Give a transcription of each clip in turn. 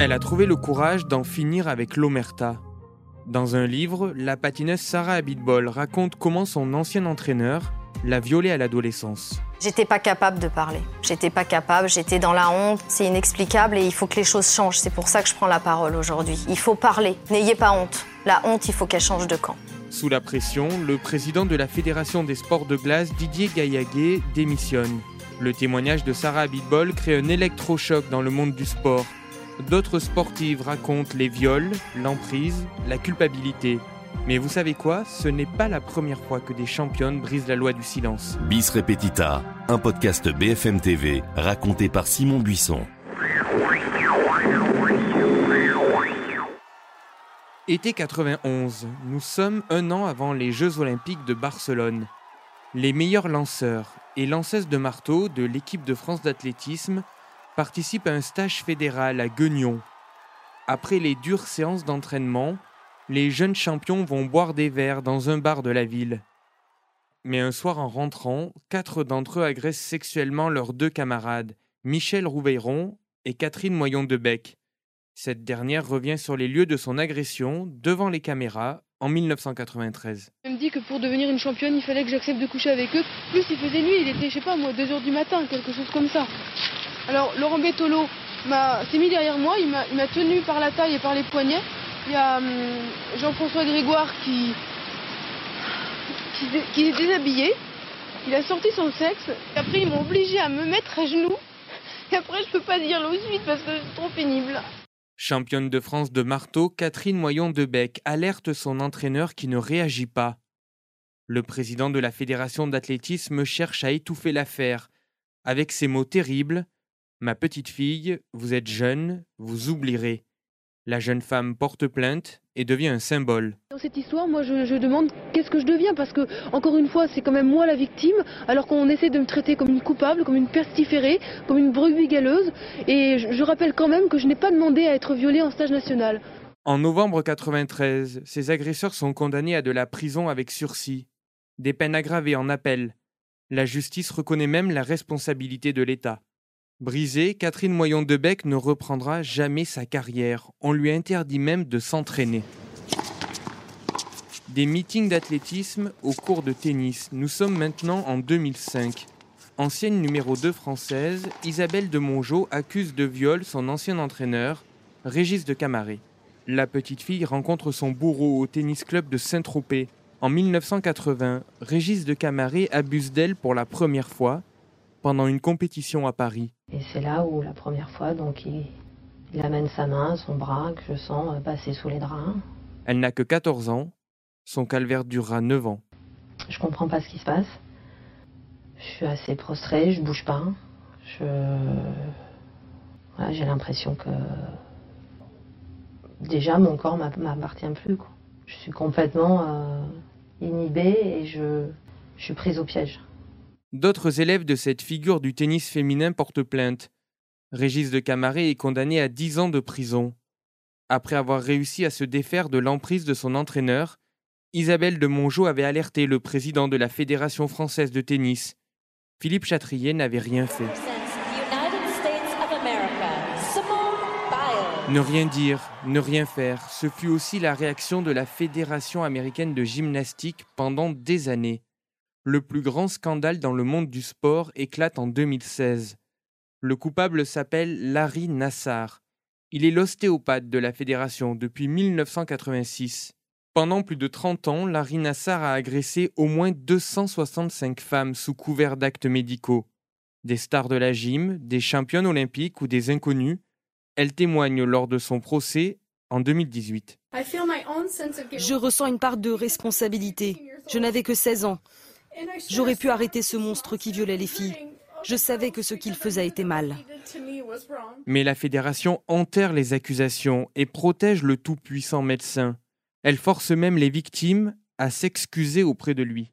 Elle a trouvé le courage d'en finir avec l'omerta. Dans un livre, la patineuse Sarah Abitbol raconte comment son ancien entraîneur l'a violée à l'adolescence. J'étais pas capable de parler. J'étais pas capable, j'étais dans la honte. C'est inexplicable et il faut que les choses changent. C'est pour ça que je prends la parole aujourd'hui. Il faut parler. N'ayez pas honte. La honte, il faut qu'elle change de camp. Sous la pression, le président de la Fédération des sports de glace, Didier Gaillaguet, démissionne. Le témoignage de Sarah Abitbol crée un électrochoc dans le monde du sport. D'autres sportives racontent les viols, l'emprise, la culpabilité. Mais vous savez quoi? Ce n'est pas la première fois que des championnes brisent la loi du silence. Bis Repetita, un podcast BFM TV raconté par Simon Buisson. Été 91, nous sommes un an avant les Jeux olympiques de Barcelone. Les meilleurs lanceurs et lanceuses de marteau de l'équipe de France d'athlétisme participent à un stage fédéral à Guignon. Après les dures séances d'entraînement, les jeunes champions vont boire des verres dans un bar de la ville. Mais un soir en rentrant, quatre d'entre eux agressent sexuellement leurs deux camarades, Michel Rouveyron et Catherine Moyon de Bec. Cette dernière revient sur les lieux de son agression devant les caméras en 1993. Elle me dit que pour devenir une championne, il fallait que j'accepte de coucher avec eux. Plus il faisait nuit, il était, je sais pas moi, 2h du matin, quelque chose comme ça. Alors Laurent Bettolo s'est mis derrière moi, il m'a tenu par la taille et par les poignets. Il y a hum, Jean-François Grégoire qui, qui, est déshabillé. Il a sorti son sexe. Après, ils m'ont obligé à me mettre à genoux. Et après, je peux pas dire le suite parce que c'est trop pénible. Championne de France de marteau, Catherine Moyon de Bec alerte son entraîneur qui ne réagit pas. Le président de la fédération d'athlétisme cherche à étouffer l'affaire avec ces mots terribles Ma petite fille, vous êtes jeune, vous oublierez. La jeune femme porte plainte et devient un symbole. Dans cette histoire, moi je, demande qu'est-ce que je deviens parce que, encore une fois, c'est quand même moi la victime, alors qu'on essaie de me traiter comme une coupable, comme une pestiférée, comme une brebis galeuse. Et je, rappelle quand même que je n'ai pas demandé à être violée en stage national. En novembre 93, ces agresseurs sont condamnés à de la prison avec sursis, des peines aggravées en appel. La justice reconnaît même la responsabilité de l'État. Brisée, Catherine Moyon de Bec ne reprendra jamais sa carrière. On lui interdit même de s'entraîner. Des meetings d'athlétisme au cours de tennis. Nous sommes maintenant en 2005. Ancienne numéro 2 française, Isabelle de Mongeau accuse de viol son ancien entraîneur, Régis de Camaret. La petite fille rencontre son bourreau au tennis club de Saint-Tropez. En 1980, Régis de Camaret abuse d'elle pour la première fois pendant une compétition à Paris. Et c'est là où la première fois, donc il, amène sa main, son bras, que je sens euh, passer sous les draps. Elle n'a que 14 ans, son calvaire durera 9 ans. Je comprends pas ce qui se passe. Je suis assez prostrée, je bouge pas. Je. j'ai l'impression que. Déjà, mon corps m'appartient plus. Je suis complètement euh, inhibée et je, je suis prise au piège. D'autres élèves de cette figure du tennis féminin portent plainte. Régis de Camaret est condamné à 10 ans de prison. Après avoir réussi à se défaire de l'emprise de son entraîneur, Isabelle de Mongeau avait alerté le président de la Fédération française de tennis. Philippe Chatrier n'avait rien fait. Ne rien dire, ne rien faire, ce fut aussi la réaction de la Fédération américaine de gymnastique pendant des années le plus grand scandale dans le monde du sport éclate en 2016. Le coupable s'appelle Larry Nassar. Il est l'ostéopathe de la fédération depuis 1986. Pendant plus de 30 ans, Larry Nassar a agressé au moins 265 femmes sous couvert d'actes médicaux. Des stars de la gym, des championnes olympiques ou des inconnus, elle témoigne lors de son procès en 2018. Je ressens une part de responsabilité. Je n'avais que 16 ans. J'aurais pu arrêter ce monstre qui violait les filles. Je savais que ce qu'il faisait était mal. Mais la fédération enterre les accusations et protège le tout-puissant médecin. Elle force même les victimes à s'excuser auprès de lui.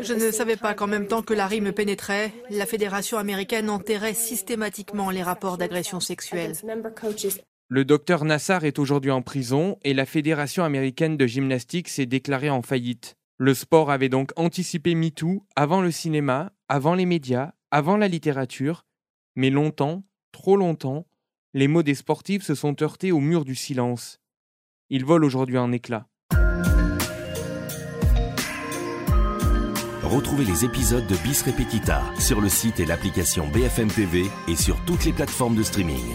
Je ne savais pas qu'en même temps que Larry me pénétrait, la fédération américaine enterrait systématiquement les rapports d'agression sexuelle. Le docteur Nassar est aujourd'hui en prison et la fédération américaine de gymnastique s'est déclarée en faillite. Le sport avait donc anticipé MeToo avant le cinéma, avant les médias, avant la littérature, mais longtemps, trop longtemps, Les mots des sportifs se sont heurtés au mur du silence. Ils volent aujourd'hui en éclats. Retrouvez les épisodes de Bis Repetita sur le site et l'application BFM TV et sur toutes les plateformes de streaming.